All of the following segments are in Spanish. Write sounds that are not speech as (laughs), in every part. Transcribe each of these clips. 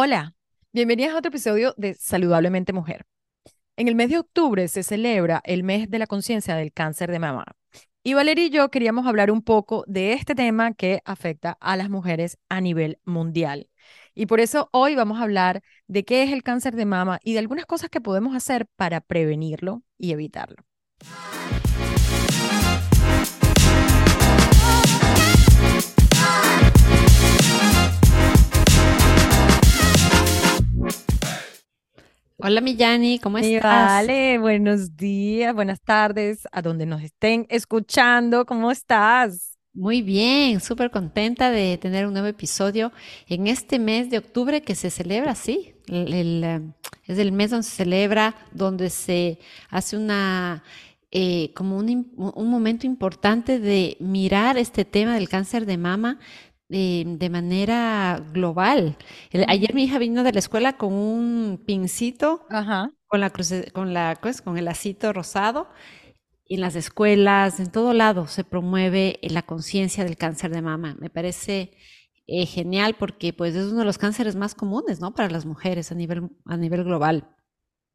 Hola, bienvenidas a otro episodio de Saludablemente Mujer. En el mes de octubre se celebra el mes de la conciencia del cáncer de mama. Y Valeria y yo queríamos hablar un poco de este tema que afecta a las mujeres a nivel mundial. Y por eso hoy vamos a hablar de qué es el cáncer de mama y de algunas cosas que podemos hacer para prevenirlo y evitarlo. Hola Millani, ¿cómo estás? Vale, buenos días, buenas tardes, a donde nos estén escuchando, ¿cómo estás? Muy bien, súper contenta de tener un nuevo episodio en este mes de octubre que se celebra, sí, eh, es el mes donde se celebra, donde se hace una, eh, como un, un momento importante de mirar este tema del cáncer de mama de manera global. ayer mi hija vino de la escuela con un pincito, con la con la, pues, con el lacito rosado. En las escuelas, en todo lado se promueve la conciencia del cáncer de mama. Me parece eh, genial porque pues es uno de los cánceres más comunes, ¿no? Para las mujeres a nivel, a nivel global.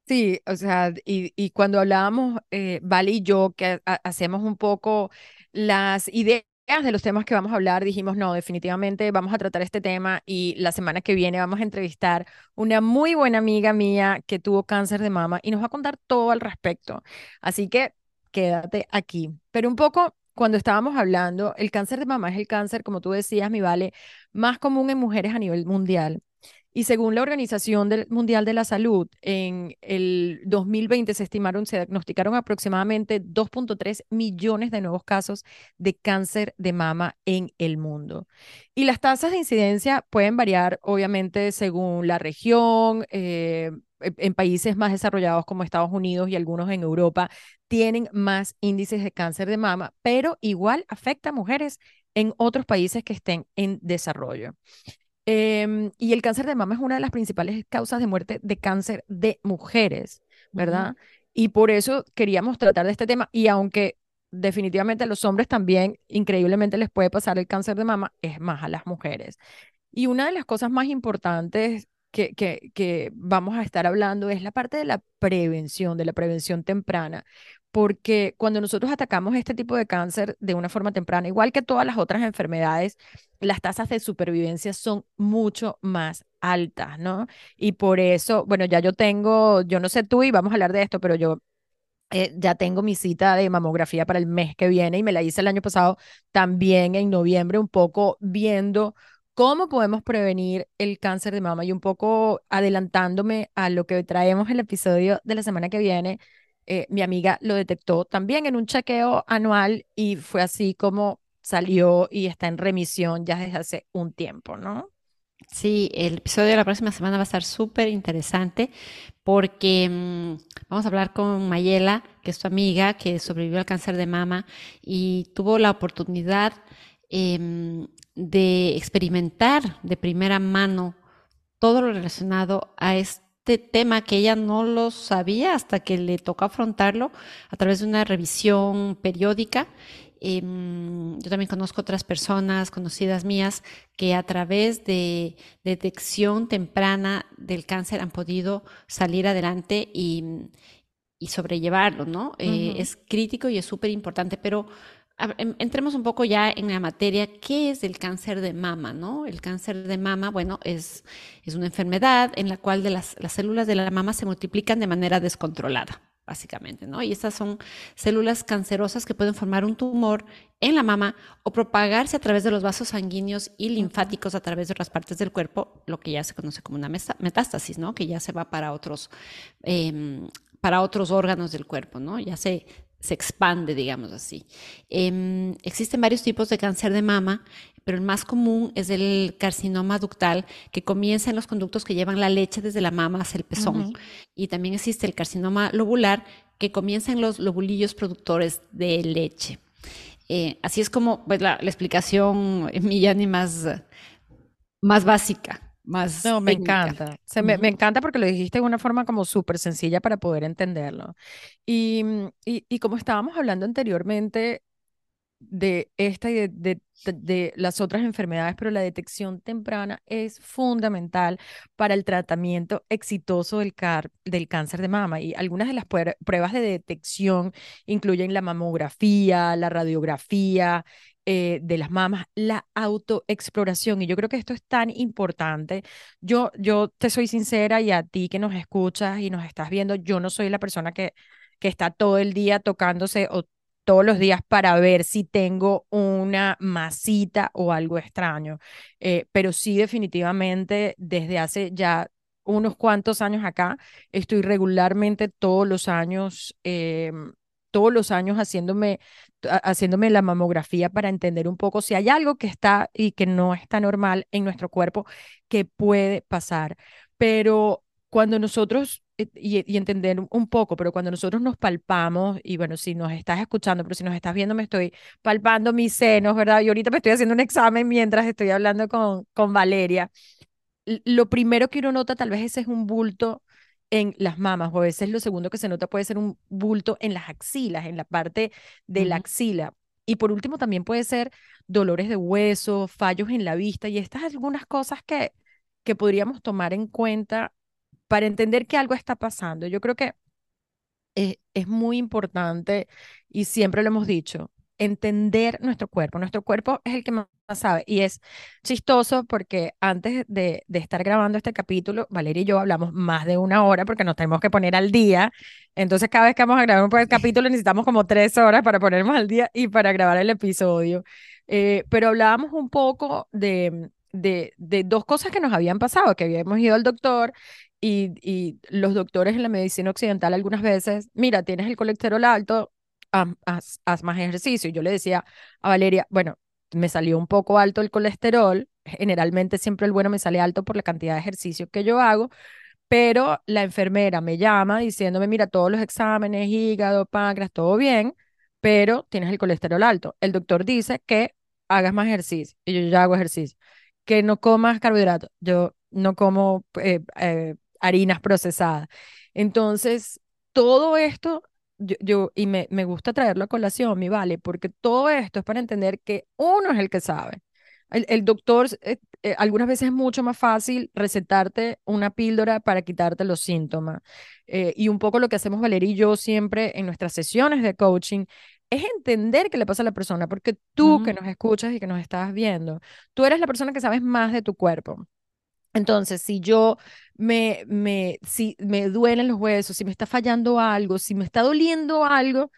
Sí, o sea, y, y cuando hablábamos, eh, Vale y yo, que hacemos un poco las ideas de los temas que vamos a hablar, dijimos, no, definitivamente vamos a tratar este tema y la semana que viene vamos a entrevistar una muy buena amiga mía que tuvo cáncer de mama y nos va a contar todo al respecto. Así que quédate aquí. Pero un poco, cuando estábamos hablando, el cáncer de mama es el cáncer, como tú decías, mi vale, más común en mujeres a nivel mundial. Y según la Organización Mundial de la Salud, en el 2020 se estimaron, se diagnosticaron aproximadamente 2.3 millones de nuevos casos de cáncer de mama en el mundo. Y las tasas de incidencia pueden variar, obviamente, según la región. Eh, en países más desarrollados como Estados Unidos y algunos en Europa tienen más índices de cáncer de mama, pero igual afecta a mujeres en otros países que estén en desarrollo. Em, y el cáncer de mama es una de las principales causas de muerte de cáncer de mujeres, ¿verdad? Y por eso queríamos tratar de este tema. Y aunque definitivamente a los hombres también increíblemente les puede pasar el cáncer de mama, es más a las mujeres. Y una de las cosas más importantes que, que, que vamos a estar hablando es la parte de la prevención, de la prevención temprana, porque cuando nosotros atacamos este tipo de cáncer de una forma temprana, igual que todas las otras enfermedades, las tasas de supervivencia son mucho más altas, ¿no? Y por eso, bueno, ya yo tengo, yo no sé tú y vamos a hablar de esto, pero yo eh, ya tengo mi cita de mamografía para el mes que viene y me la hice el año pasado también en noviembre, un poco viendo cómo podemos prevenir el cáncer de mama y un poco adelantándome a lo que traemos el episodio de la semana que viene eh, mi amiga lo detectó también en un chequeo anual y fue así como salió y está en remisión ya desde hace un tiempo, ¿no? Sí, el episodio de la próxima semana va a estar súper interesante porque mm, vamos a hablar con Mayela, que es tu amiga, que sobrevivió al cáncer de mama y tuvo la oportunidad em, de experimentar de primera mano todo lo relacionado a este este tema que ella no lo sabía hasta que le tocó afrontarlo a través de una revisión periódica. Em, yo también conozco otras personas conocidas mías que a través de detección temprana del cáncer han podido salir adelante y, sobrellevarlo, ¿no? Eh, es crítico y es súper importante, pero entremos un poco ya en la materia, ¿qué es el cáncer de mama? ¿no? El cáncer de mama, bueno, es, es una enfermedad en la cual de las, las células de la mama se multiplican de manera descontrolada, básicamente, ¿no? Y estas son células cancerosas que pueden formar un tumor en la mama o propagarse a través de los vasos sanguíneos y linfáticos a través de otras partes del cuerpo, lo que ya se conoce como una metástasis, ¿no? Que ya se va para otros, em, para otros órganos del cuerpo, ¿no? Ya se se expande, digamos así. Em, existen varios tipos de cáncer de mama, pero el más común es el carcinoma ductal, que comienza en los conductos que llevan la leche desde la mama hacia el pezón. Y también existe el carcinoma lobular, que comienza en los lobulillos productores de leche. Eh, así es como pues, la, explicación, Millani, más, más básica más. No, me encanta. me, encanta porque lo dijiste de una forma como súper sencilla para poder entenderlo. Y, y, y, como estábamos hablando anteriormente, de esta y de, de, las otras enfermedades, pero la detección temprana es fundamental para el tratamiento exitoso del, del cáncer de mama. Y algunas de las pruebas de detección incluyen la mamografía, la radiografía, eh, de las mamas, la autoexploración. Y yo creo que esto es tan importante. Yo, yo te soy sincera y a ti que nos escuchas y nos estás viendo, yo no soy la persona que, que está todo el día tocándose o todos los días para ver si tengo una masita o algo extraño. Eh, pero sí, definitivamente, desde hace ya unos cuantos años acá, estoy regularmente todos los años, em, todos los años haciéndome, haciéndome la mamografía para entender un poco si hay algo que está y que no está normal en nuestro cuerpo que puede pasar. Pero cuando nosotros eh, y, entender un poco, pero cuando nosotros nos palpamos, y bueno, si nos estás escuchando, pero si nos estás viendo, me estoy palpando mis senos, ¿verdad? Y ahorita me estoy haciendo un examen mientras estoy hablando con, con Valeria. Lo primero que uno nota tal vez ese es un bulto en las mamas, o a veces lo segundo que se nota puede ser un bulto en las axilas, en la parte de la axila. Y por último también puede ser dolores de hueso, fallos en la vista, y estas algunas cosas que, que podríamos tomar en cuenta para entender que algo está pasando. Yo creo que es, es muy importante y siempre lo hemos dicho, entender nuestro cuerpo. Nuestro cuerpo es el que más sabe y es chistoso porque antes de, de, estar grabando este capítulo, Valeria y yo hablamos más de una hora porque nos tenemos que poner al día. Entonces cada vez que vamos a grabar un capítulo necesitamos como tres horas para ponernos al día y para grabar el episodio. Eh, pero hablábamos un poco de, de, de, dos cosas que nos habían pasado, que habíamos ido al doctor y, los doctores en la medicina occidental algunas veces, mira, tienes el colesterol alto, haz, más ejercicio. Y yo le decía a Valeria, bueno, me salió un poco alto el colesterol, generalmente siempre el bueno me sale alto por la cantidad de ejercicio que yo hago, pero la enfermera me llama diciéndome, mira, todos los exámenes, hígado, páncreas, todo bien, pero tienes el colesterol alto. El doctor dice que hagas más ejercicio y yo ya hago ejercicio, que no comas carbohidratos, yo no como eh, eh, harinas procesadas. Entonces, todo esto, yo, y me, me gusta traerlo a colación, mi vale, porque todo esto es para entender que uno es el que sabe. El, doctor, eh, eh, algunas veces es mucho más fácil recetarte una píldora para quitarte los síntomas. Eh, y un poco lo que hacemos Valeria y yo siempre en nuestras sesiones de coaching es entender qué le pasa a la persona, porque tú que nos escuchas y que nos estás viendo, tú eres la persona que sabes más de tu cuerpo. Entonces, si yo me, me, si me duelen los huesos, si me está fallando algo, si me está doliendo algo,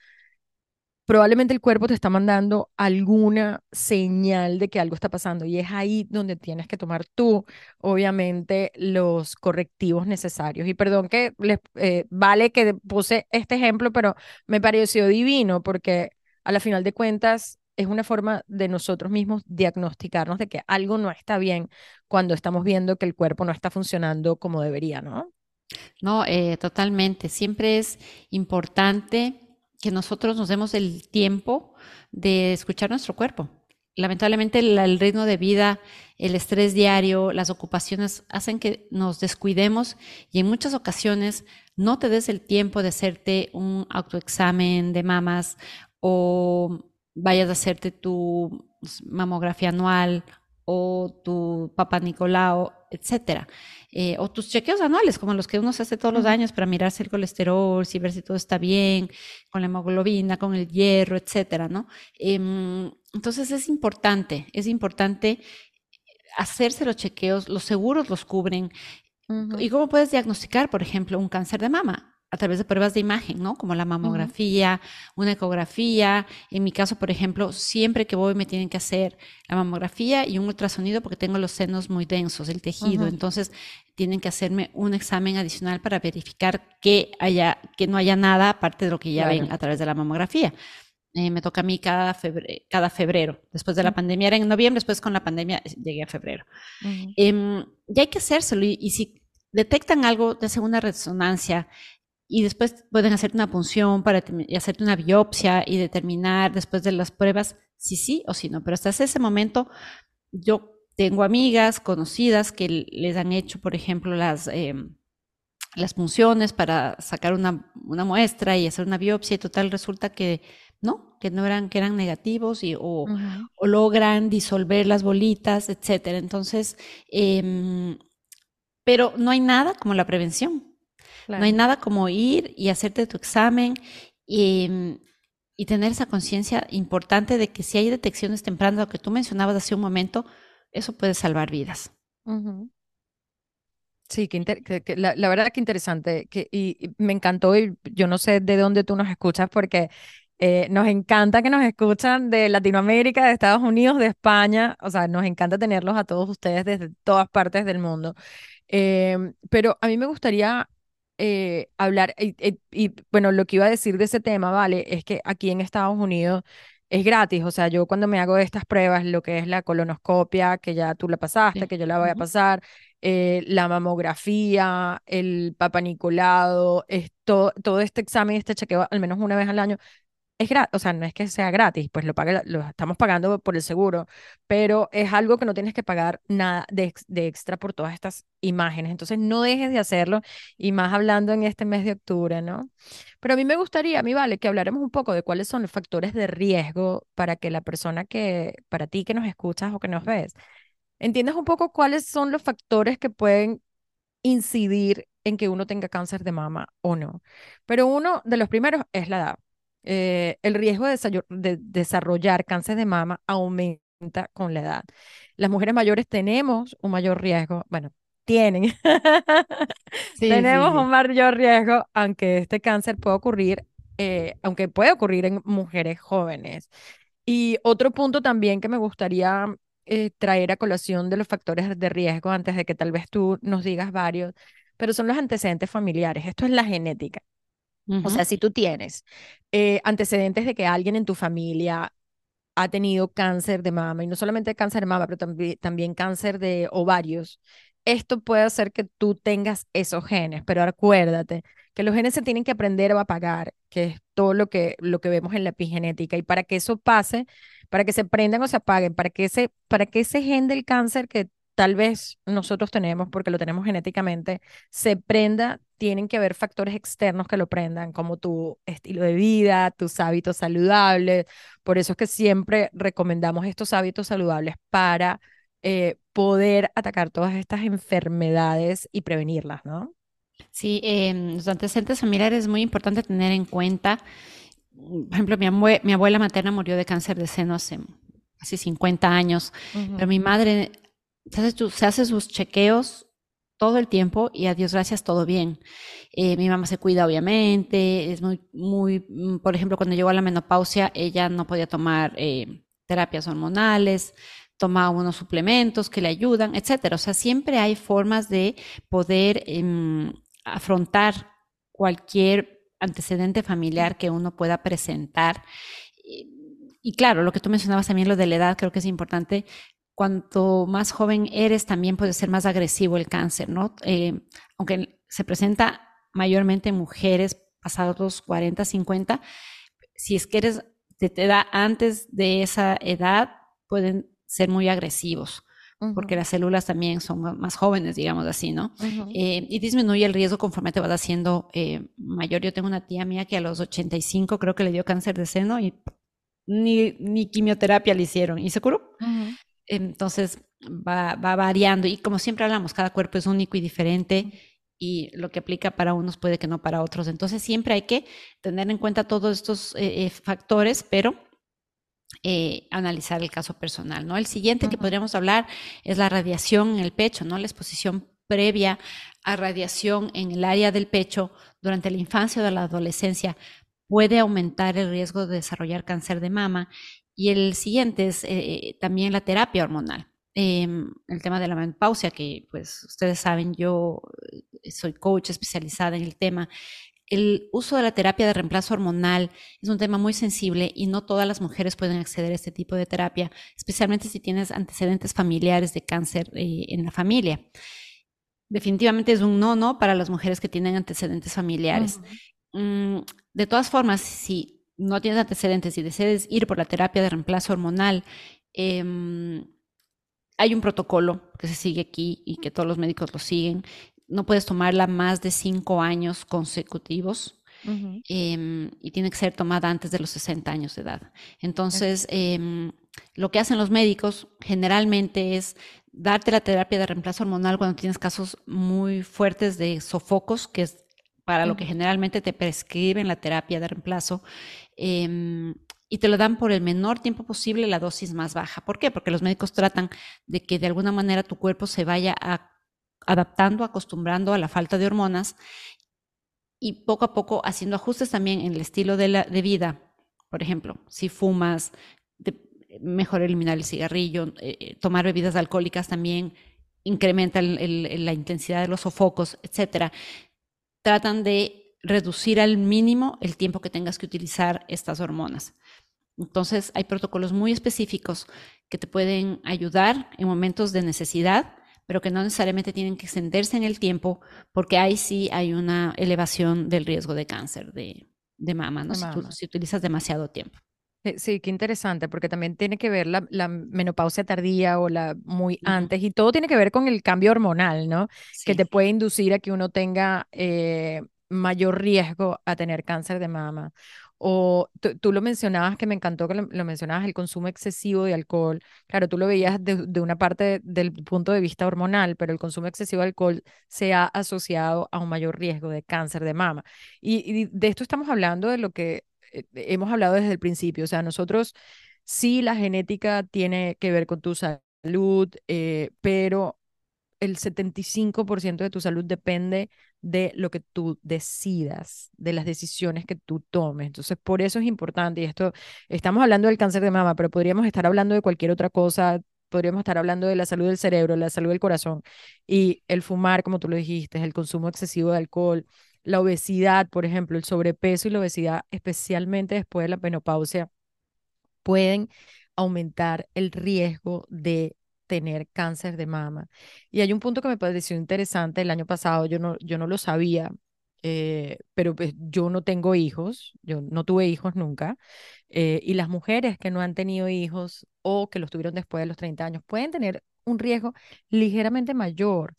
probablemente el cuerpo te está mandando alguna señal de que algo está pasando y es ahí donde tienes que tomar tú, obviamente, los correctivos necesarios. Y perdón que les eh, vale que puse este ejemplo, pero me pareció divino porque a la final de cuentas es una forma de nosotros mismos diagnosticarnos de que algo no está bien cuando estamos viendo que el cuerpo no está funcionando como debería, ¿no? No, eh, totalmente. Siempre es importante que nosotros nos demos el tiempo de escuchar nuestro cuerpo. Lamentablemente el, ritmo de vida, el estrés diario, las ocupaciones hacen que nos descuidemos y en muchas ocasiones no te des el tiempo de hacerte un autoexamen de mamas o vayas a hacerte tu mamografía anual o tu papá Nicolau, etcétera. Eh, o tus chequeos anuales, como los que uno se hace todos los años para mirarse el colesterol, si ver si todo está bien, con la hemoglobina, con el hierro, etcétera, ¿no? Em, entonces es importante, es importante hacerse los chequeos, los seguros los cubren. ¿Y cómo puedes diagnosticar, por ejemplo, un cáncer de mama? A través de pruebas de imagen, ¿no? Como la mamografía, una ecografía. En mi caso, por ejemplo, siempre que voy me tienen que hacer la mamografía y un ultrasonido porque tengo los senos muy densos, el tejido. Entonces, tienen que hacerme un examen adicional para verificar que haya, que no haya nada aparte de lo que ya ven a través de la mamografía. Eh, me toca a mí cada, febrero, cada febrero. Después de la pandemia era en noviembre, después con la pandemia llegué a febrero. Em, y hay que hacérselo. Y, y si detectan algo de segunda resonancia y después pueden hacerte una punción para hacerte una biopsia y determinar después de las pruebas si sí o si no. Pero hasta ese momento yo tengo amigas conocidas que les han hecho, por ejemplo, las, em, las punciones para sacar una, una, muestra y hacer una biopsia y total resulta que ¿no? Que no eran, que eran negativos y, o logran disolver las bolitas, etcétera. Entonces, em, pero no hay nada como la prevención. No hay nada como ir y hacerte tu examen y, y tener esa conciencia importante de que si hay detecciones tempranas, lo que tú mencionabas hace un momento, eso puede salvar vidas. Sí, que, inter- que- que la, la verdad que interesante que, y, y me encantó y yo no sé de dónde tú nos escuchas porque eh, nos encanta que nos escuchan de Latinoamérica, de Estados Unidos, de España, o sea, nos encanta tenerlos a todos ustedes desde todas partes del mundo. Em, pero a mí me gustaría eh, hablar, y, y- y, bueno, lo que iba a decir de ese tema, ¿vale? Es que aquí en Estados Unidos es gratis, o sea, yo cuando me hago estas pruebas, lo que es la colonoscopia, que ya tú la pasaste, Sí. que yo la voy a pasar, eh, la mamografía, el Papa Nicolau, esto, todo este examen, este chequeo al menos una vez al año, es gratis, o sea, no es que sea gratis, pues lo paga, estamos pagando por el seguro, pero es algo que no tienes que pagar nada de, de extra por todas estas imágenes. Entonces, no dejes de hacerlo y más hablando en este mes de octubre, ¿no? Pero a mí me gustaría, a mí vale, que habláramos un poco de cuáles son los factores de riesgo para que la persona que, para ti que nos escuchas o que nos ves, entiendas un poco cuáles son los factores que pueden incidir en que uno tenga cáncer de mama o no. Pero uno de los primeros es la edad. Eh, el riesgo de, desarrollar cáncer de mama aumenta con la edad. Las mujeres mayores tenemos un mayor riesgo, bueno, tienen, (laughs) Sí, sí, tenemos un mayor riesgo, aunque este cáncer puede ocurrir, eh, aunque puede ocurrir en mujeres jóvenes. Y otro punto también que me gustaría eh, traer a colación de los factores de riesgo, antes de que tal vez tú nos digas varios, pero son los antecedentes familiares. Esto es la genética. O sea, si tú tienes eh, antecedentes de que alguien en tu familia ha tenido cáncer de mama, y no solamente cáncer de mama, pero también, también cáncer de ovarios, esto puede hacer que tú tengas esos genes, pero acuérdate que los genes se tienen que aprender a apagar, que es todo lo que, lo que vemos en la epigenética, y para que eso pase, para que se prendan o se apaguen, para que ese, para que ese gen del cáncer que tal vez nosotros tenemos, porque lo tenemos genéticamente, se prenda, tienen que haber factores externos que lo prendan, como tu estilo de vida, tus hábitos saludables, por eso es que siempre recomendamos estos hábitos saludables para eh, poder atacar todas estas enfermedades y prevenirlas, ¿no? Sí, em, los antecedentes familiares es muy importante tener en cuenta. Por ejemplo, mi, abue- mi abuela materna murió de cáncer de seno hace casi 50 años, pero mi madre se hace, se hace sus chequeos todo el tiempo y a Dios gracias todo bien. Eh, mi mamá se cuida obviamente, es muy, muy, mm, por ejemplo, cuando llegó a la menopausia, ella no podía tomar eh, terapias hormonales, toma unos suplementos que le ayudan, etcétera. O sea, siempre hay formas de poder em, afrontar cualquier antecedente familiar que uno pueda presentar. Y claro, lo que tú mencionabas también, lo de la edad, creo que es importante. Cuanto más joven eres, también puede ser más agresivo el cáncer, ¿no? Eh, aunque se presenta mayormente en mujeres pasados los 40, 50, si es que eres de edad antes de esa edad, pueden ser muy agresivos, porque ujú, las células también son más jóvenes, digamos así, ¿no? ujú. Eh, y disminuye el riesgo conforme te vas haciendo eh, mayor. Yo tengo una tía mía que a los 85 creo que le dio cáncer de seno y ni, ni quimioterapia le hicieron y se curó. Ujú, Entonces va, va variando y como siempre hablamos, cada cuerpo es único y diferente y lo que aplica para unos puede que no para otros. Entonces siempre hay que tener en cuenta todos estos eh, eh, factores, pero eh, analizar el caso personal, ¿no? El siguiente que podríamos hablar es la radiación en el pecho, ¿no? La exposición previa a radiación en el área del pecho durante la infancia o la adolescencia puede aumentar el riesgo de desarrollar cáncer de mama. Y el siguiente es eh, también la terapia hormonal. Eh, el tema de la menopausia, que pues ustedes saben, yo soy coach especializada en el tema. El uso de la terapia de reemplazo hormonal es un tema muy sensible y no todas las mujeres pueden acceder a este tipo de terapia, especialmente si tienes antecedentes familiares de cáncer eh, en la familia. Definitivamente es un no, no para las mujeres que tienen antecedentes familiares. Mm, de todas formas, si no tienes antecedentes y decides ir por la terapia de reemplazo hormonal, em, hay un protocolo que se sigue aquí y que todos los médicos lo siguen. No puedes tomarla más de cinco años consecutivos. em, y tiene que ser tomada antes de los 60 años de edad. Entonces, em, lo que hacen los médicos generalmente es darte la terapia de reemplazo hormonal cuando tienes casos muy fuertes de sofocos, que es para lo que generalmente te prescriben la terapia de reemplazo. Em, y te lo dan por el menor tiempo posible la dosis más baja. ¿Por qué? Porque los médicos tratan de que de alguna manera tu cuerpo se vaya adaptando, acostumbrando a la falta de hormonas y poco a poco haciendo ajustes también en el estilo de, la, de vida. Por ejemplo, si fumas, mejor eliminar el cigarrillo, eh, eh, tomar bebidas alcohólicas también incrementa la intensidad de los sofocos, etcétera. Tratan de reducir al mínimo el tiempo que tengas que utilizar estas hormonas. Entonces, hay protocolos muy específicos que te pueden ayudar en momentos de necesidad, pero que no necesariamente tienen que extenderse en el tiempo, porque ahí sí hay una elevación del riesgo de cáncer de, mama, ¿no? si, utilizas demasiado tiempo. Eh, sí, qué interesante, porque también tiene que ver la, menopausia tardía o la muy antes, y todo tiene que ver con el cambio hormonal, ¿no? Que te puede inducir a que uno tenga eh, mayor riesgo a tener cáncer de mama. O tú lo mencionabas, que me encantó que lo, mencionabas, el consumo excesivo de alcohol. Claro, tú lo veías de, una parte del punto de vista hormonal, pero el consumo excesivo de alcohol se ha asociado a un mayor riesgo de cáncer de mama. Y, de esto estamos hablando de lo que eh, hemos hablado desde el principio. O sea, nosotros sí la genética tiene que ver con tu salud, eh, pero el 75% de tu salud depende de lo que tú decidas, de las decisiones que tú tomes. Entonces, por eso es importante, y esto, estamos hablando del cáncer de mama, pero podríamos estar hablando de cualquier otra cosa, podríamos estar hablando de la salud del cerebro, la salud del corazón, y el fumar, como tú lo dijiste, el consumo excesivo de alcohol, la obesidad, por ejemplo, el sobrepeso y la obesidad, especialmente después de la menopausia, pueden aumentar el riesgo de tener cáncer de mama. Y hay un punto que me pareció interesante el año pasado, yo no, yo no lo sabía, eh, pero pues yo no tengo hijos, yo no tuve hijos nunca, eh, y las mujeres que no han tenido hijos o que los tuvieron después de los 30 años pueden tener un riesgo ligeramente mayor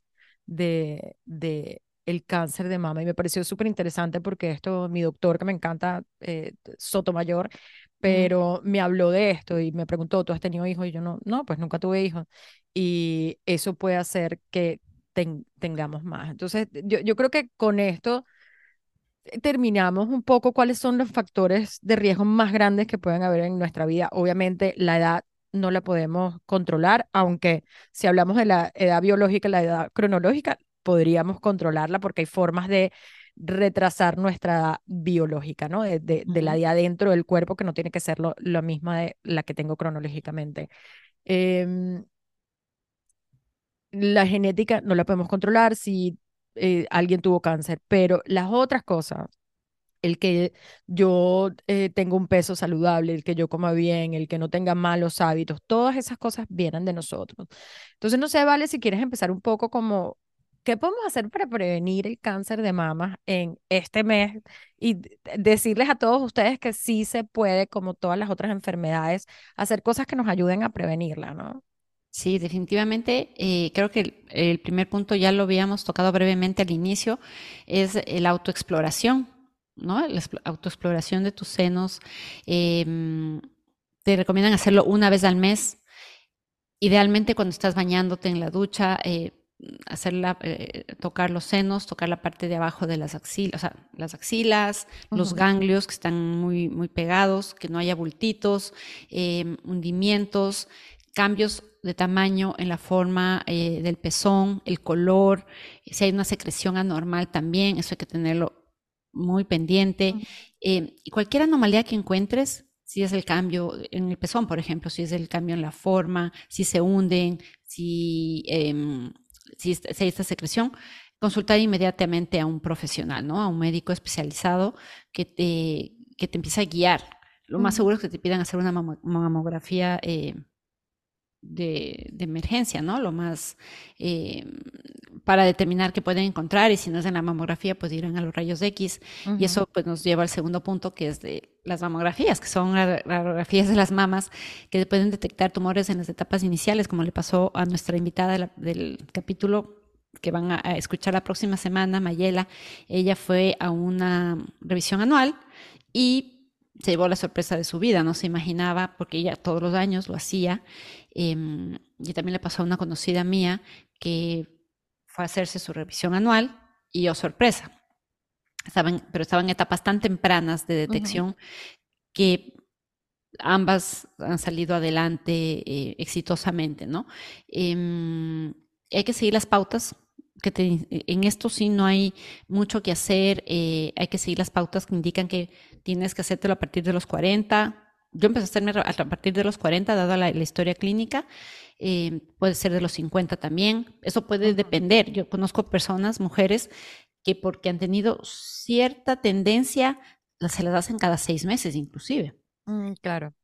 de, de el cáncer de mama. Y me pareció súper interesante porque esto, mi doctor que me encanta, eh, Sotomayor, pero me habló de esto y me preguntó, ¿tú has tenido hijos? Y yo no, no, pues nunca tuve hijos. Y eso puede hacer que tengamos más. Entonces, yo, yo creo que con esto eh, terminamos un poco cuáles son los factores de riesgo más grandes que pueden haber en nuestra vida. Obviamente, la edad no la podemos controlar, aunque si hablamos de la edad biológica, la edad cronológica, podríamos controlarla porque hay formas de retrasar nuestra biológica, ¿no? De, de, la de adentro del cuerpo, que no tiene que ser lo, misma de la que tengo cronológicamente. Em, la genética no la podemos controlar si eh, alguien tuvo cáncer, pero las otras cosas, el que yo eh, tenga un peso saludable, el que yo coma bien, el que no tenga malos hábitos, todas esas cosas vienen de nosotros. Entonces, no sé, Vale, si quieres empezar un poco como ¿qué podemos hacer para prevenir el cáncer de mama en este mes? Y decirles a todos ustedes que sí se puede, como todas las otras enfermedades, hacer cosas que nos ayuden a prevenirla, ¿no? Sí, definitivamente. Eh, creo que el, primer punto ya lo habíamos tocado brevemente al inicio, es la autoexploración, ¿no? La autoexploración de tus senos. Em, te recomiendan hacerlo una vez al mes. Idealmente cuando estás bañándote en la ducha, eh, hacerla, eh, tocar los senos, tocar la parte de abajo de las axilas, o sea, las axilas, los ganglios que están muy, muy pegados, que no haya bultitos, em, hundimientos, cambios de tamaño en la forma eh, del pezón, el color, si hay una secreción anormal también, eso hay que tenerlo muy pendiente. Y cualquier anomalía que encuentres, si es el cambio en el pezón, por ejemplo, si es el cambio en la forma, si se hunden, si em, si, hay esta secreción, consultar inmediatamente a un profesional, ¿no? A un médico especializado que te, que te empiece a guiar. Lo más seguro es que te pidan hacer una mamografía eh, de, emergencia, ¿no? Lo más eh, para determinar qué pueden encontrar y si no es en la mamografía, pues irán a los rayos X. Y eso pues nos lleva al segundo punto, que es de las mamografías, que son radiografías de las mamas que pueden detectar tumores en las etapas iniciales, como le pasó a nuestra invitada del capítulo que van a, escuchar la próxima semana, Mayela, ella fue a una revisión anual y se llevó la sorpresa de su vida, no se imaginaba, porque ella todos los años lo hacía, em, y también le pasó a una conocida mía que fue a hacerse su revisión anual y, oh sorpresa, estaban, pero estaban en etapas tan tempranas de detección que ambas han salido adelante eh, exitosamente, ¿no? Em, hay que seguir las pautas. Que en esto sí no hay mucho que hacer, eh, hay que seguir las pautas que indican que tienes que hacértelo a partir de los 40. Yo empecé a hacerme a partir de los 40, dada la, historia clínica, eh, puede ser de los 50 también, eso puede depender. Yo conozco personas, mujeres, que porque han tenido cierta tendencia, se las hacen cada seis meses inclusive. Mm, claro.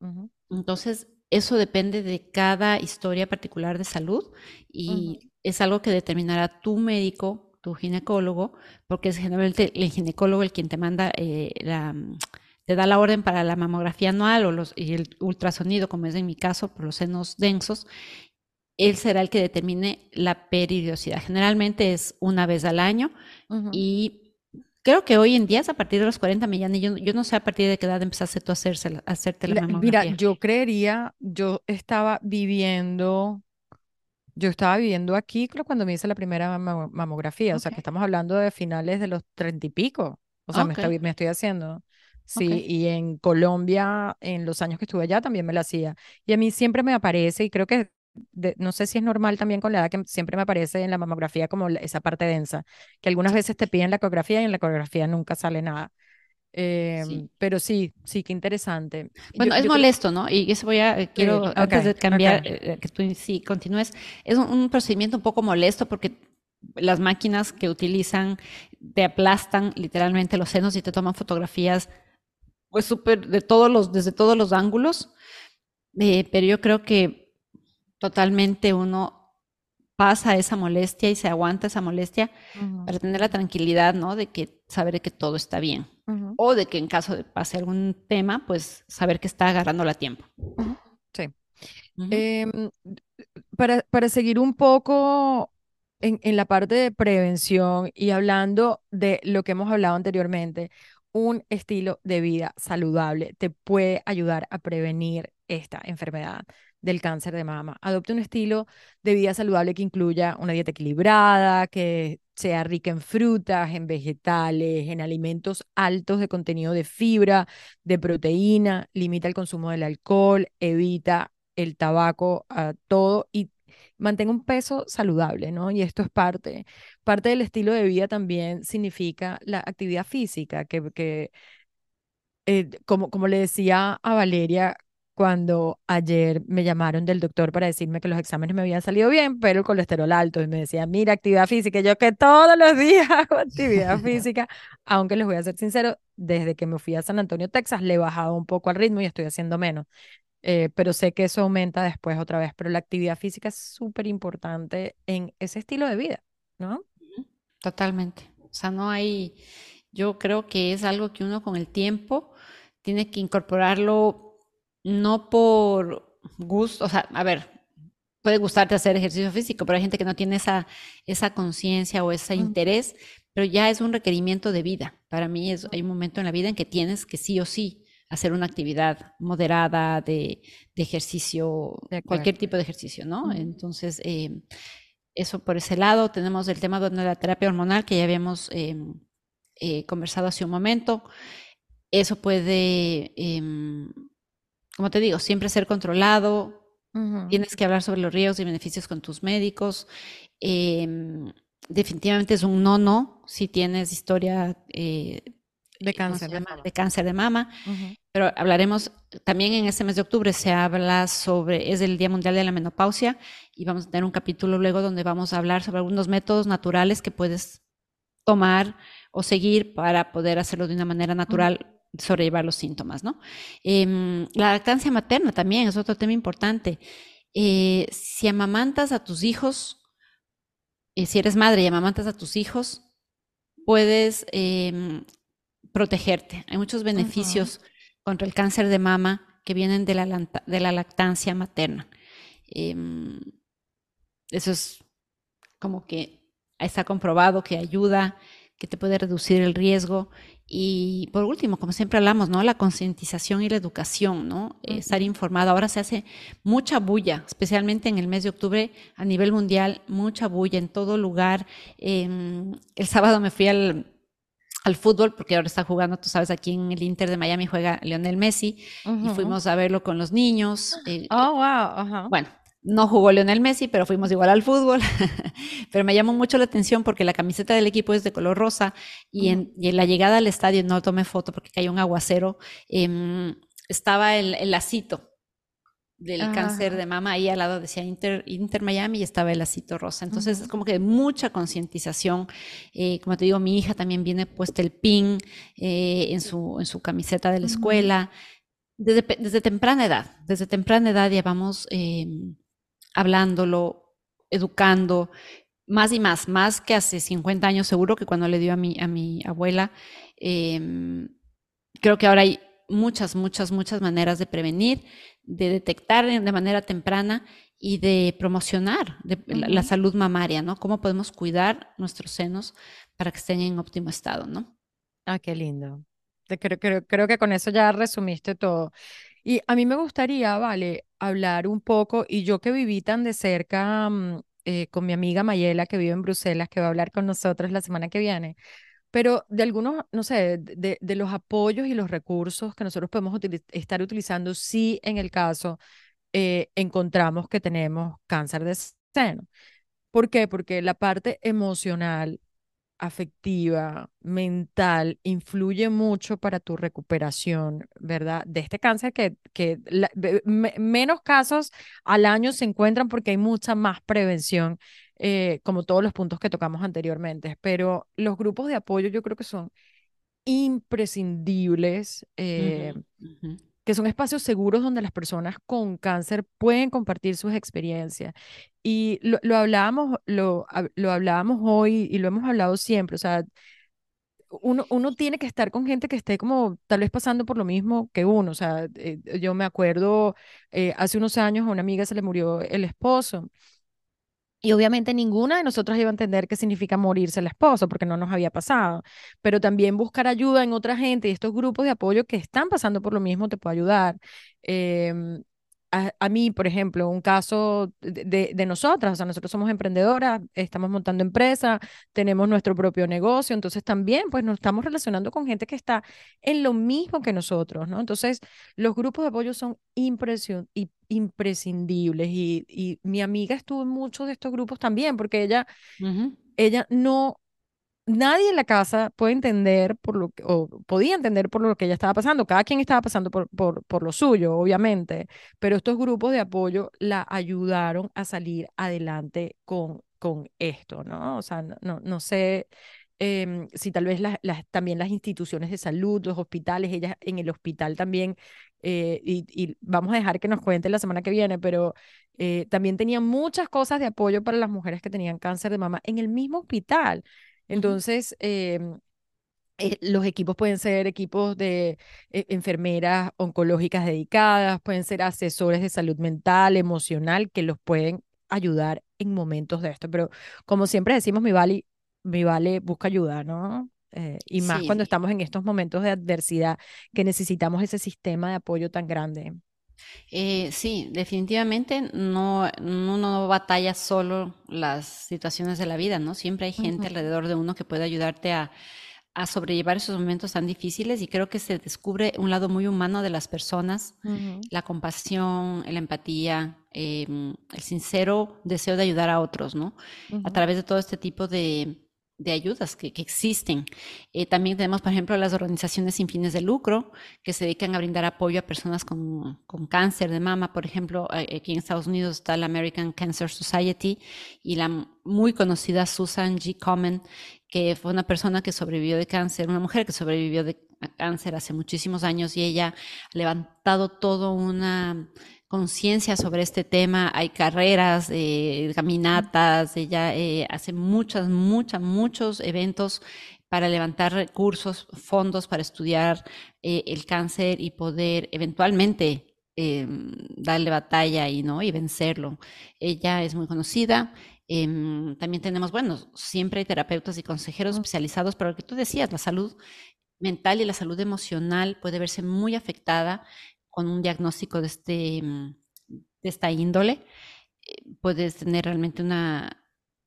Entonces, eso depende de cada historia particular de salud y es algo que determinará tu médico, tu ginecólogo, porque es generalmente el ginecólogo el quien te manda eh, la, te da la orden para la mamografía anual o los, y el ultrasonido, como es en mi caso, por los senos densos, él será el que determine la periodicidad. Generalmente es una vez al año y creo que hoy en día es a partir de los 40 millones. Yo, yo no sé a partir de qué edad empezaste tú a, hacerse, a hacerte la, mamografía. Mira, yo creería, yo estaba viviendo, yo estaba viviendo aquí creo cuando me hice la primera mamografía, o sea que estamos hablando de finales de los 30 y pico. O sea, me, estoy, me estoy haciendo. Sí, y en Colombia, en los años que estuve allá, también me la hacía. Y a mí siempre me aparece, y creo que no sé si es normal también con la edad que siempre me aparece en la mamografía como esa parte densa, que algunas veces te piden la ecografía y en la ecografía nunca sale nada. Em, pero sí, sí, qué interesante. Bueno, es molesto, ¿no? Y eso voy a, eh, quiero, antes de cambiar, eh, eh, que tú sí continúes, es un, procedimiento un poco molesto porque las máquinas que utilizan te aplastan literalmente los senos y te toman fotografías, pues súper, de todos los, desde todos los ángulos. pero yo creo que totalmente uno pasa esa molestia y se aguanta esa molestia para tener la tranquilidad, ¿no? De que saber que todo está bien. O de que en caso de pase algún tema, pues saber que está agarrando la tiempo. Sí. Em, para, para seguir un poco en, en, la parte de prevención y hablando de lo que hemos hablado anteriormente, un estilo de vida saludable te puede ayudar a prevenir esta enfermedad del cáncer de mama. Adopte un estilo de vida saludable que incluya una dieta equilibrada, que sea rica en frutas, en vegetales, en alimentos altos de contenido de fibra, de proteína, limita el consumo del alcohol, evita el tabaco, a todo y mantenga un peso saludable, ¿no? Y esto es parte, parte del estilo de vida también significa la actividad física, que, que eh, como, como le decía a Valeria, cuando ayer me llamaron del doctor para decirme que los exámenes me habían salido bien, pero el colesterol alto, y me decía, mira, actividad física, yo que todos los días (laughs) hago actividad (laughs) física, aunque les voy a ser sincero, desde que me fui a San Antonio, Texas, le he bajado un poco al ritmo y estoy haciendo menos, eh, pero sé que eso aumenta después otra vez, pero la actividad física es súper importante en ese estilo de vida, ¿no? Totalmente, o sea, no hay, yo creo que es algo que uno con el tiempo tiene que incorporarlo no por gusto, o sea, a ver, puede gustarte hacer ejercicio físico, pero hay gente que no tiene esa, esa conciencia o ese interés, pero ya es un requerimiento de vida. Para mí es, hay un momento en la vida en que tienes que sí o sí hacer una actividad moderada de, ejercicio, cualquier tipo de ejercicio, ¿no? Entonces, eh, eso por ese lado. Tenemos el tema de la terapia hormonal que ya habíamos em, eh, conversado hace un momento. Eso puede em, como te digo, siempre ser controlado. Tienes que hablar sobre los riesgos y beneficios con tus médicos. Em, definitivamente es un no-no si tienes historia eh, de cáncer de mama. De cáncer de mama. Pero hablaremos también en este mes de octubre se habla sobre, es el Día Mundial de la Menopausia y vamos a tener un capítulo luego donde vamos a hablar sobre algunos métodos naturales que puedes tomar o seguir para poder hacerlo de una manera natural sobrellevar los síntomas, ¿no? Em, la lactancia materna también es otro tema importante. Eh, si amamantas a tus hijos, eh, si eres madre y amamantas a tus hijos, puedes em, protegerte. Hay muchos beneficios contra el cáncer de mama que vienen de la, de la lactancia materna. Em, eso es como que está comprobado que ayuda, que te puede reducir el riesgo. Y por último, como siempre hablamos, ¿no? La concientización y la educación, ¿no? Estar informado. Ahora se hace mucha bulla, especialmente en el mes de octubre a nivel mundial, mucha bulla en todo lugar. el sábado me fui al, al fútbol, porque ahora está jugando, tú sabes, aquí en el Inter de Miami juega Lionel Messi, y fuimos a verlo con los niños. Eh, oh, wow. Bueno, no jugó Lionel Messi, pero fuimos igual al fútbol. (laughs) pero me llamó mucho la atención porque la camiseta del equipo es de color rosa y, en, la llegada al estadio, no tomé foto porque cayó un aguacero, em, estaba el, el, lacito del cáncer de mama, ahí al lado decía Inter, Inter Miami y estaba el lacito rosa. Entonces es como que mucha concientización. Eh, como te digo, mi hija también viene puesta el pin eh, en, su, en su camiseta de la escuela. Desde, desde, temprana edad, desde temprana edad ya vamos em, hablándolo, educando, más y más, más que hace 50 años seguro que cuando le dio a mi, a mi abuela. Em, creo que ahora hay muchas, muchas, muchas maneras de prevenir, de detectar de manera temprana y de promocionar la, salud mamaria, ¿no? Cómo podemos cuidar nuestros senos para que estén en óptimo estado, ¿no? Ah, qué lindo. Creo, creo, creo que con eso ya resumiste todo. Y a mí me gustaría, vale, hablar un poco, y yo que viví tan de cerca mm, eh, con mi amiga Mayela, que vive en Bruselas, que va a hablar con nosotros la semana que viene, pero de algunos, no sé, de, de los apoyos y los recursos que nosotros podemos estar utilizando si en el caso eh, encontramos que tenemos cáncer de seno. ¿Por qué? Porque la parte emocional afectiva, mental, influye mucho para tu recuperación, ¿verdad? De este cáncer que, que menos casos al año se encuentran porque hay mucha más prevención, eh, como todos los puntos que tocamos anteriormente. Pero los grupos de apoyo yo creo que son imprescindibles. Eh, que son espacios seguros donde las personas con cáncer pueden compartir sus experiencias. Y lo, lo hablábamos, lo, lo hablábamos hoy y lo hemos hablado siempre, o sea, uno, uno tiene que estar con gente que esté como tal vez pasando por lo mismo que uno. O sea, eh, yo me acuerdo eh, hace unos años a una amiga se le murió el esposo y obviamente ninguna de nosotras iba a entender qué significa morirse el esposo, porque no nos había pasado. Pero también buscar ayuda en otra gente y estos grupos de apoyo que están pasando por lo mismo te puede ayudar. Em, a, mí, por ejemplo, un caso de, de, nosotras, o sea, nosotros somos emprendedoras, estamos montando empresa, tenemos nuestro propio negocio, entonces también pues nos estamos relacionando con gente que está en lo mismo que nosotros, ¿no? Entonces, los grupos de apoyo son imprescindibles y, y mi amiga estuvo en muchos de estos grupos también, porque ella, ella no, nadie en la casa puede entender por lo que, o podía entender por lo que ella estaba pasando. Cada quien estaba pasando por, por, por lo suyo, obviamente, pero estos grupos de apoyo la ayudaron a salir adelante con, con esto, ¿no? O sea, no, no, sé. Em, si tal vez las, las, también las instituciones de salud, los hospitales, ella en el hospital también, eh, y, y, vamos a dejar que nos cuente la semana que viene, pero eh, también tenían muchas cosas de apoyo para las mujeres que tenían cáncer de mama en el mismo hospital. Entonces, em, eh, los equipos pueden ser equipos de eh, enfermeras oncológicas dedicadas, pueden ser asesores de salud mental, emocional, que los pueden ayudar en momentos de esto. Pero como siempre decimos, mi Vale, mi Vale busca ayuda, ¿no? Eh, y más cuando estamos en estos momentos de adversidad que necesitamos ese sistema de apoyo tan grande. Eh, sí, definitivamente no, uno no batalla solo las situaciones de la vida, ¿no? Siempre hay gente alrededor de uno que puede ayudarte a, a, sobrellevar esos momentos tan difíciles y creo que se descubre un lado muy humano de las personas, la compasión, la empatía, em, el sincero deseo de ayudar a otros, ¿no? A través de todo este tipo de, de ayudas que, existen. Eh, también tenemos, por ejemplo, las organizaciones sin fines de lucro que se dedican a brindar apoyo a personas con, con cáncer de mama. Por ejemplo, aquí en Estados Unidos está la American Cancer Society y la muy conocida Susan G. Komen, que fue una persona que sobrevivió de cáncer, una mujer que sobrevivió de cáncer hace muchísimos años y ella ha levantado todo una conciencia sobre este tema, hay carreras, eh, caminatas, ella eh, hace muchas, muchas, muchos eventos para levantar recursos, fondos para estudiar eh, el cáncer y poder eventualmente darle batalla y, ¿no? y vencerlo. Ella es muy conocida, Em, también tenemos, bueno, siempre hay terapeutas y consejeros especializados, pero lo que tú decías, la salud mental y la salud emocional puede verse muy afectada con un diagnóstico de, este, mm, de esta índole. Eh, puedes tener realmente una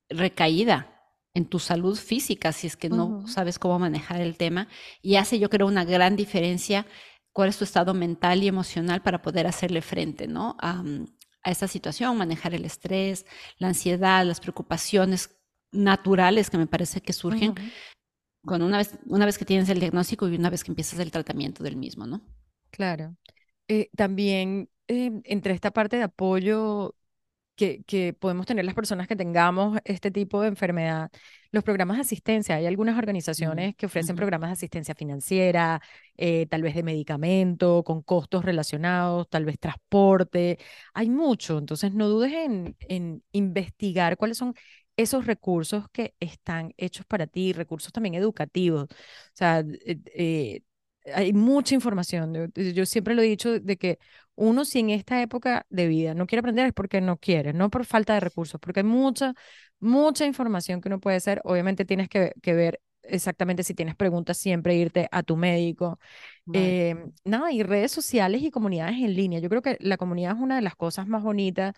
recaída en tu salud física si es que no sabes cómo manejar el tema y hace yo creo una gran diferencia cuál es tu estado mental y emocional para poder hacerle frente, ¿no? A, mm, a esta situación, manejar el estrés, la ansiedad, las preocupaciones naturales que me parece que surgen una vez, una vez que tienes el diagnóstico y una vez que empiezas el tratamiento del mismo, ¿no? Claro. Eh, también eh, entre esta parte de apoyo que, que, podemos tener las personas que tengamos este tipo de enfermedad, los programas de asistencia. Hay algunas organizaciones que ofrecen programas de asistencia financiera, eh, tal vez de medicamento, con costos relacionados, tal vez transporte. Hay mucho, entonces no dudes en, en investigar cuáles son esos recursos que están hechos para ti, recursos también educativos. O sea, eh, eh, hay mucha información. Yo, siempre lo he dicho de que uno si en esta época de vida no quiere aprender es porque no quiere, no por falta de recursos, porque hay mucha, mucha información que uno puede hacer. Obviamente tienes que, ver exactamente si tienes preguntas, siempre irte a tu médico. Em, nada, y redes sociales y comunidades en línea. Yo creo que la comunidad es una de las cosas más bonitas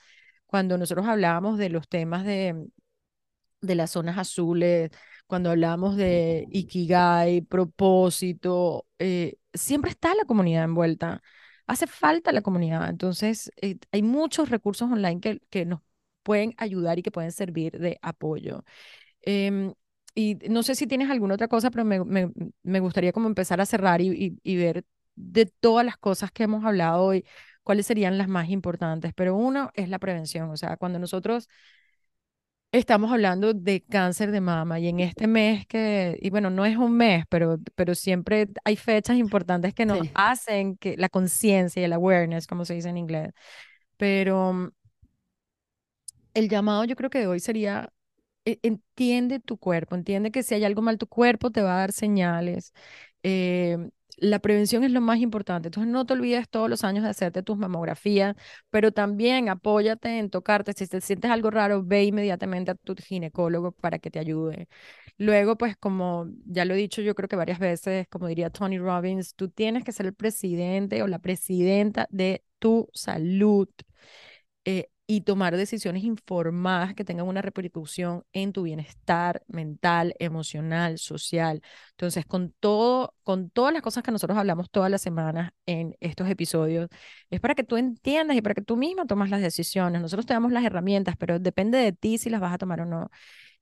cuando nosotros hablábamos de los temas de, de las zonas azules, cuando hablamos de Ikigai, propósito, eh, siempre está la comunidad envuelta. Hace falta la comunidad. Entonces, eh, hay muchos recursos online que, que nos pueden ayudar y que pueden servir de apoyo. Em, y no sé si tienes alguna otra cosa, pero me, me, me gustaría como empezar a cerrar y, y, ver de todas las cosas que hemos hablado hoy, cuáles serían las más importantes. Pero uno es la prevención. O sea, cuando nosotros Estamos hablando de cáncer de mama y en este mes que, y bueno, no es un mes, pero, pero siempre hay fechas importantes que nos hacen que la conciencia y el awareness, como se dice en inglés. Pero mm, el llamado yo creo que de hoy sería, e, entiende tu cuerpo, entiende que si hay algo mal tu cuerpo te va a dar señales. Eh, la prevención es lo más importante. Entonces, no te olvides todos los años de hacerte tus mamografías, pero también apóyate en tocarte. Si te sientes algo raro, ve inmediatamente a tu ginecólogo para que te ayude. Luego, pues, como ya lo he dicho, yo creo que varias veces, como diría Tony Robbins, tú tienes que ser el presidente o la presidenta de tu salud. Eh, y tomar decisiones informadas que tengan una repercusión en tu bienestar mental, emocional, social. Entonces, con todo, con todas las cosas que nosotros hablamos todas las semanas en estos episodios, es para que tú entiendas y para que tú misma tomas las decisiones. Nosotros te damos las herramientas, pero depende de ti si las vas a tomar o no.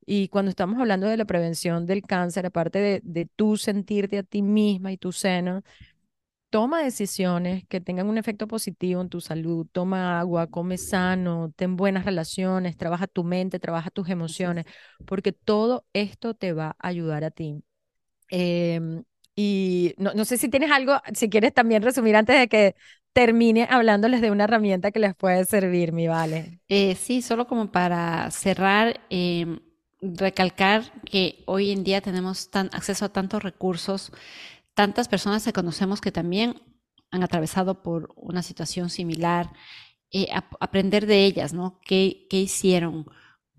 Y cuando estamos hablando de la prevención del cáncer, aparte de, de tú sentirte a ti misma y tu seno, toma decisiones que tengan un efecto positivo en tu salud, toma agua, come sano, ten buenas relaciones, trabaja tu mente, trabaja tus emociones, porque todo esto te va a ayudar a ti. Em, y no, sé si tienes algo, si quieres también resumir antes de que termine hablándoles de una herramienta que les puede servir, mi vale. Eh, sí, solo como para cerrar, em, recalcar que hoy en día tenemos tan, acceso a tantos recursos tantas personas que conocemos que también han atravesado por una situación similar, eh, aprender de ellas, ¿no? ¿Qué, ¿Qué, hicieron?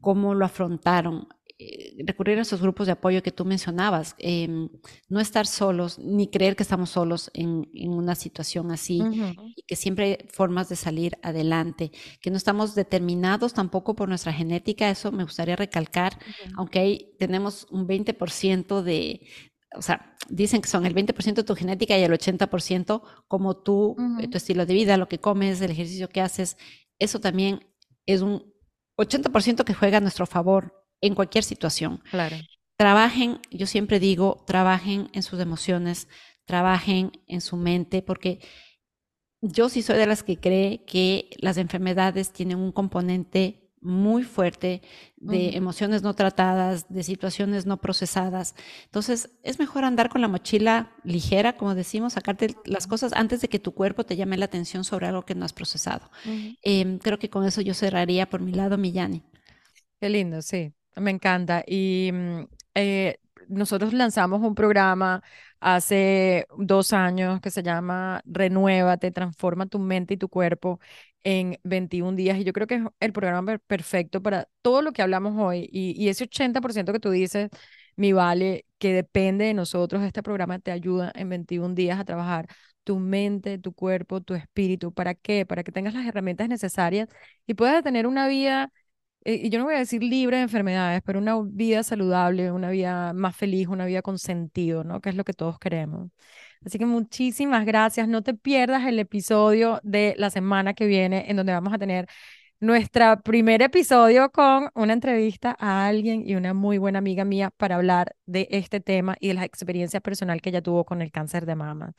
¿Cómo lo afrontaron? Eh, recurrir a esos grupos de apoyo que tú mencionabas, em, no estar solos, ni creer que estamos solos en, en una situación así, y que siempre hay formas de salir adelante, que no estamos determinados tampoco por nuestra genética, eso me gustaría recalcar, aunque ahí tenemos un 20% de, o sea, dicen que son el 20% de tu genética y el 80% como tú, eh, tu estilo de vida, lo que comes, el ejercicio que haces. Eso también es un 80% que juega a nuestro favor en cualquier situación. Claro. Trabajen, yo siempre digo, trabajen en sus emociones, trabajen en su mente, porque yo sí soy de las que cree que las enfermedades tienen un componente muy fuerte de emociones no tratadas, de situaciones no procesadas. Entonces, es mejor andar con la mochila ligera, como decimos, sacarte las cosas antes de que tu cuerpo te llame la atención sobre algo que no has procesado. Em, creo que con eso yo cerraría por mi lado, Millani. Qué lindo, sí, me encanta. Y mm, eh, nosotros lanzamos un programa hace dos años que se llama Renuévate, transforma tu mente y tu cuerpo en 21 días. Y yo creo que es el programa perfecto para todo lo que hablamos hoy. Y, y ese 80% que tú dices, mi vale, que depende de nosotros, este programa te ayuda en 21 días a trabajar tu mente, tu cuerpo, tu espíritu. ¿Para qué? Para que tengas las herramientas necesarias y puedas tener una vida y yo no voy a decir libre de enfermedades, pero una vida saludable, una vida más feliz, una vida con sentido, ¿no? Que es lo que todos queremos. Así que muchísimas gracias. No te pierdas el episodio de la semana que viene, en donde vamos a tener nuestro primer episodio con una entrevista a alguien y una muy buena amiga mía para hablar de este tema y de la experiencia personal que ella tuvo con el cáncer de mama.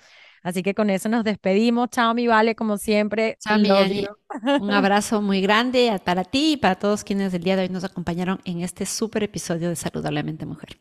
Así que con eso nos despedimos. Chao, mi Vale, como siempre. Chao, mi Un abrazo muy grande para ti y para todos quienes el día de hoy nos acompañaron en este súper episodio de Saludablemente Mujer.